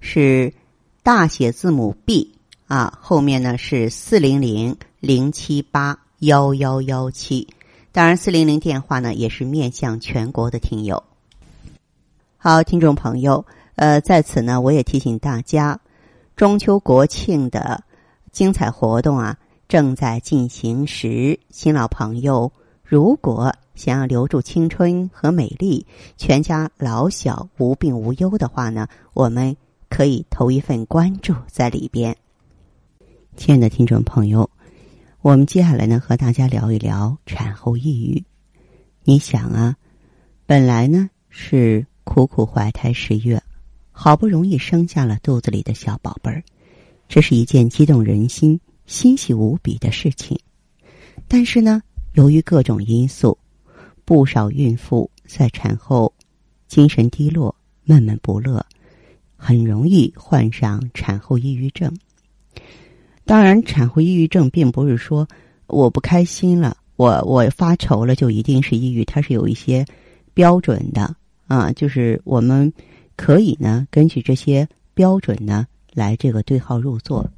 是大写字母 B 啊，后面呢是四零零零七八幺幺幺七。当然，四零零电话呢也是面向全国的听友。好，听众朋友。呃，在此呢，我也提醒大家，中秋国庆的精彩活动啊正在进行时，新老朋友如果想要留住青春和美丽，全家老小无病无忧的话呢，我们可以投一份关注在里边。亲爱的听众朋友，我们接下来呢和大家聊一聊产后抑郁。你想啊，本来呢是苦苦怀胎十月。好不容易生下了肚子里的小宝贝儿，这是一件激动人心、欣喜无比的事情。但是呢，由于各种因素，不少孕妇在产后精神低落、闷闷不乐，很容易患上产后抑郁症。当然，产后抑郁症并不是说我不开心了，我我发愁了就一定是抑郁，它是有一些标准的啊，就是我们。可以呢，根据这些标准呢来这个对号入座。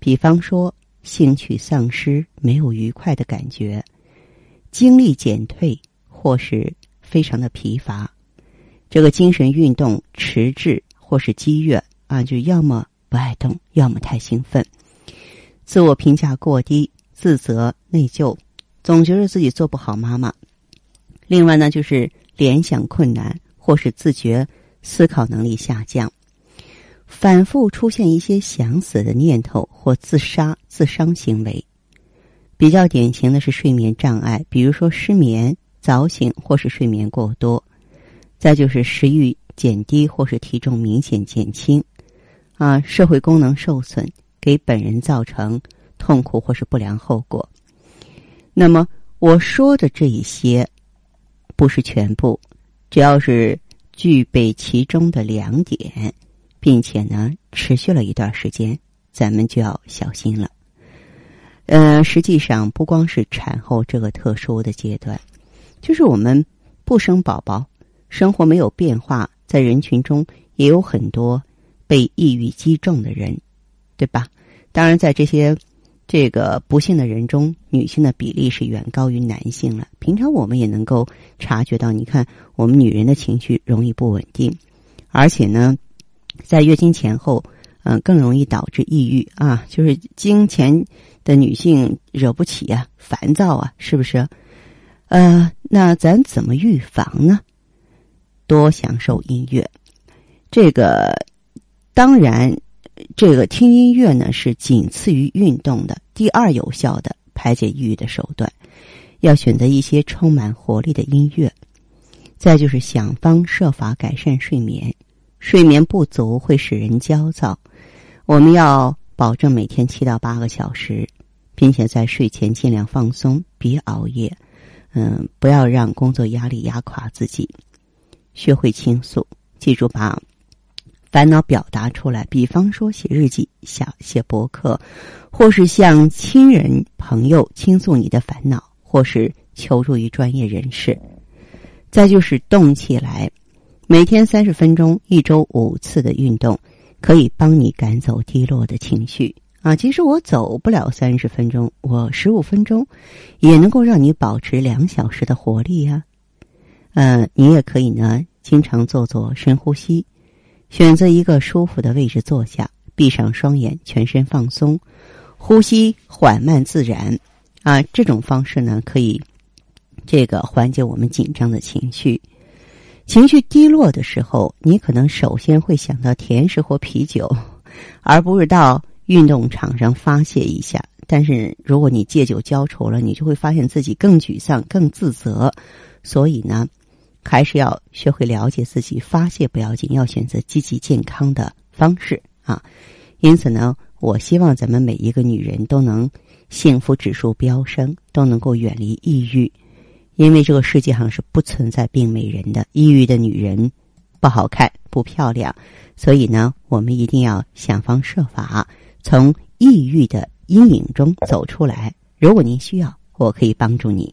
比方说，兴趣丧失、没有愉快的感觉，精力减退或是非常的疲乏，这个精神运动迟滞或是激越啊，就要么不爱动，要么太兴奋，自我评价过低，自责内疚，总觉得自己做不好妈妈。另外呢，就是联想困难或是自觉。思考能力下降，反复出现一些想死的念头或自杀、自伤行为。比较典型的是睡眠障碍，比如说失眠、早醒或是睡眠过多。再就是食欲减低或是体重明显减轻。啊，社会功能受损，给本人造成痛苦或是不良后果。那么我说的这一些，不是全部，只要是。具备其中的两点，并且呢，持续了一段时间，咱们就要小心了。呃，实际上不光是产后这个特殊的阶段，就是我们不生宝宝，生活没有变化，在人群中也有很多被抑郁击中的人，对吧？当然，在这些。这个不幸的人中，女性的比例是远高于男性了。平常我们也能够察觉到，你看，我们女人的情绪容易不稳定，而且呢，在月经前后，嗯，更容易导致抑郁啊。就是经前的女性惹不起呀，烦躁啊，是不是？呃，那咱怎么预防呢？多享受音乐，这个当然。这个听音乐呢，是仅次于运动的第二有效的排解抑郁的手段。要选择一些充满活力的音乐。再就是想方设法改善睡眠，睡眠不足会使人焦躁。我们要保证每天七到八个小时，并且在睡前尽量放松，别熬夜。嗯，不要让工作压力压垮自己。学会倾诉，记住把。烦恼表达出来，比方说写日记、写写博客，或是向亲人朋友倾诉你的烦恼，或是求助于专业人士。再就是动起来，每天三十分钟，一周五次的运动，可以帮你赶走低落的情绪啊。其实我走不了三十分钟，我十五分钟也能够让你保持两小时的活力呀。嗯，你也可以呢，经常做做深呼吸。选择一个舒服的位置坐下，闭上双眼，全身放松，呼吸缓慢自然。啊，这种方式呢，可以这个缓解我们紧张的情绪。情绪低落的时候，你可能首先会想到甜食或啤酒，而不是到运动场上发泄一下。但是，如果你借酒浇愁了，你就会发现自己更沮丧、更自责。所以呢。还是要学会了解自己，发泄不要紧，要选择积极健康的方式啊。因此呢，我希望咱们每一个女人都能幸福指数飙升，都能够远离抑郁，因为这个世界上是不存在病美人的。抑郁的女人不好看、不漂亮，所以呢，我们一定要想方设法从抑郁的阴影中走出来。如果您需要，我可以帮助你。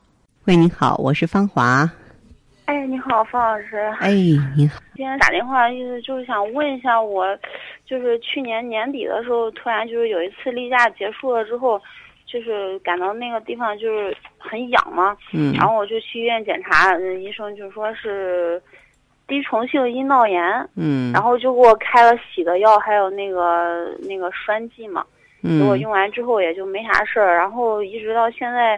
喂，您好，我是芳华。哎，你好，方老师。哎，你好。今天打电话意思就是想问一下，我就是去年年底的时候，突然就是有一次例假结束了之后，就是感到那个地方就是很痒嘛。嗯。然后我就去医院检查，医生就说是滴虫性阴道炎。嗯。然后就给我开了洗的药，还有那个那个栓剂嘛。嗯。给我用完之后也就没啥事儿，然后一直到现在。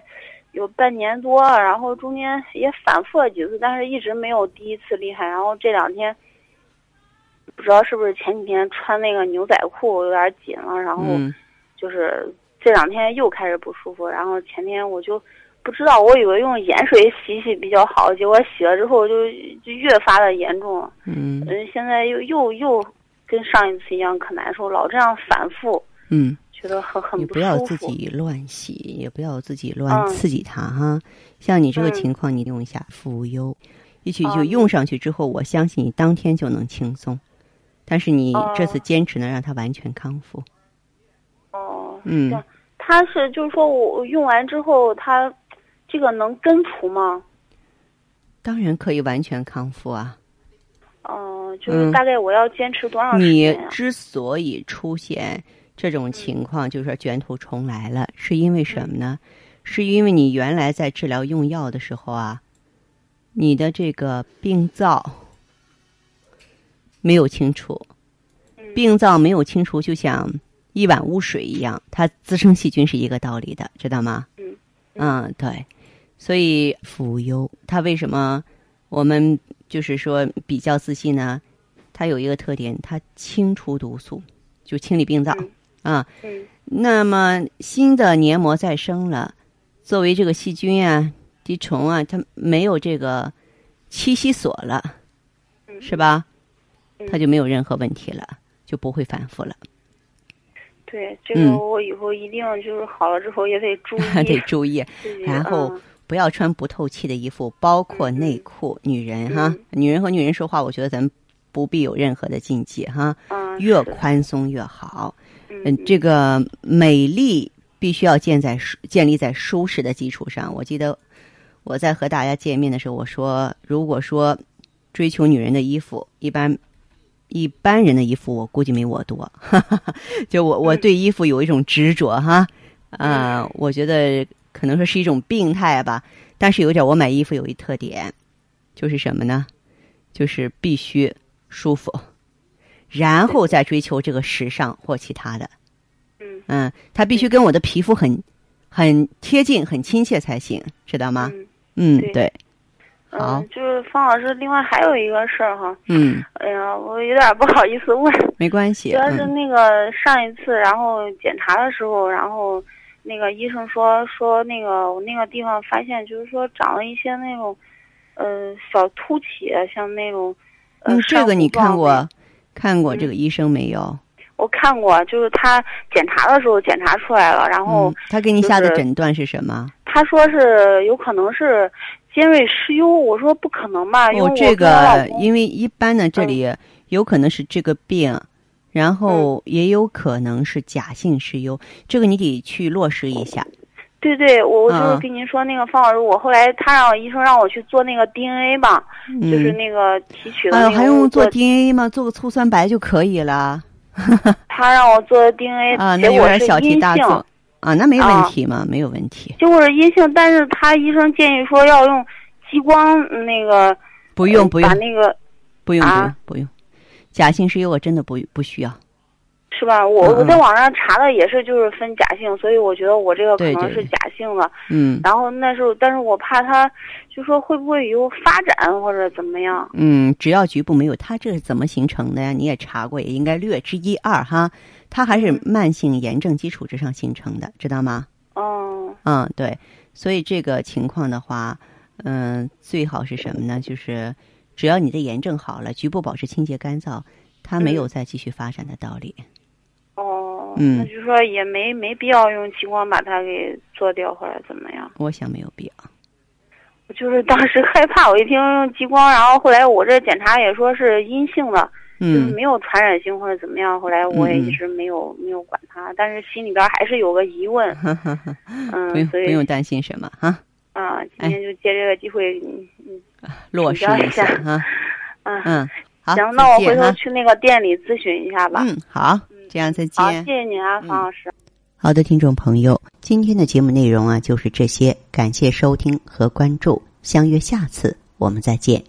有半年多，然后中间也反复了几次，但是一直没有第一次厉害。然后这两天不知道是不是前几天穿那个牛仔裤有点紧了，然后就是这两天又开始不舒服。然后前天我就不知道，我以为用盐水洗洗比较好，结果洗了之后就就越发的严重。嗯，现在又又又跟上一次一样可难受，老这样反复。嗯。觉得很很你不要自己乱洗，也不要自己乱刺激它哈。像你这个情况，你用一下茯苷，一起就用上去之后，我相信你当天就能轻松。但是你这次坚持能让它完全康复。哦，嗯，它是就是说我用完之后，它这个能根除吗？当然可以完全康复啊。哦，就是大概我要坚持多长时间你之所以出现。这种情况就是说卷土重来了，是因为什么呢？是因为你原来在治疗用药的时候啊，你的这个病灶没有清除，病灶没有清除，就像一碗污水一样，它滋生细菌是一个道理的，知道吗？嗯，嗯，对，所以腐优它为什么我们就是说比较自信呢？它有一个特点，它清除毒素，就清理病灶。啊，嗯，那么新的黏膜再生了，作为这个细菌啊、滴虫啊，它没有这个栖息所了，是吧？它就没有任何问题了，就不会反复了。对，这个我以后一定就是好了之后也得注意，得注意。然后不要穿不透气的衣服，包括内裤。女人哈，女人和女人说话，我觉得咱们不必有任何的禁忌哈，越宽松越好。嗯，这个美丽必须要建在建立在舒适的基础上。我记得我在和大家见面的时候，我说，如果说追求女人的衣服，一般一般人的衣服，我估计没我多。哈 哈就我我对衣服有一种执着哈啊，我觉得可能说是一种病态吧。但是有点，我买衣服有一特点，就是什么呢？就是必须舒服。然后再追求这个时尚或其他的，嗯嗯，它必须跟我的皮肤很很贴近、很亲切才行，知道吗？嗯，对。好，就是方老师，另外还有一个事儿哈。嗯。哎呀，我有点不好意思问。没关系。主要是那个上一次，然后检查的时候，然后那个医生说说那个我那个地方发现，就是说长了一些那种呃小凸起，像那种。嗯，这个你看过。看过这个医生没有？我看过，就是他检查的时候检查出来了，然后他给你下的诊断是什么？他说是有可能是尖锐湿疣，我说不可能吧？哦，这个因为一般呢这里有可能是这个病，然后也有可能是假性湿疣，这个你得去落实一下。对对，我我就是跟您说那个方老师，我后来他让医生让我去做那个 DNA 吧，就是那个提取的。还用做 DNA 吗？做个醋酸白就可以了。他让我做 DNA，啊，那有点小题大做啊，那没问题嘛，没有问题。结果是阴性，但是他医生建议说要用激光那个。不用不用。把那个。不用不用不用，假性湿疣我真的不不需要。是吧？我我在网上查的也是，就是分假性，所以我觉得我这个可能是假性的。嗯。然后那时候，但是我怕他，就说会不会有发展或者怎么样？嗯，只要局部没有，它这是怎么形成的呀？你也查过，也应该略知一二哈。它还是慢性炎症基础之上形成的，知道吗？哦。嗯，对。所以这个情况的话，嗯，最好是什么呢？就是只要你的炎症好了，局部保持清洁干燥，它没有再继续发展的道理。哦，嗯，那就说也没没必要用激光把它给做掉或者怎么样？我想没有必要。我就是当时害怕，我一听用激光，然后后来我这检查也说是阴性的，就是没有传染性或者怎么样。后来我也一直没有没有管它，但是心里边还是有个疑问。嗯，所以不用担心什么哈。啊，今天就借这个机会，嗯嗯，落实一下哈。嗯嗯，行，那我回头去那个店里咨询一下吧。嗯，好。这样再见。好，谢谢您啊，方老师。好的，听众朋友，今天的节目内容啊就是这些，感谢收听和关注，相约下次我们再见。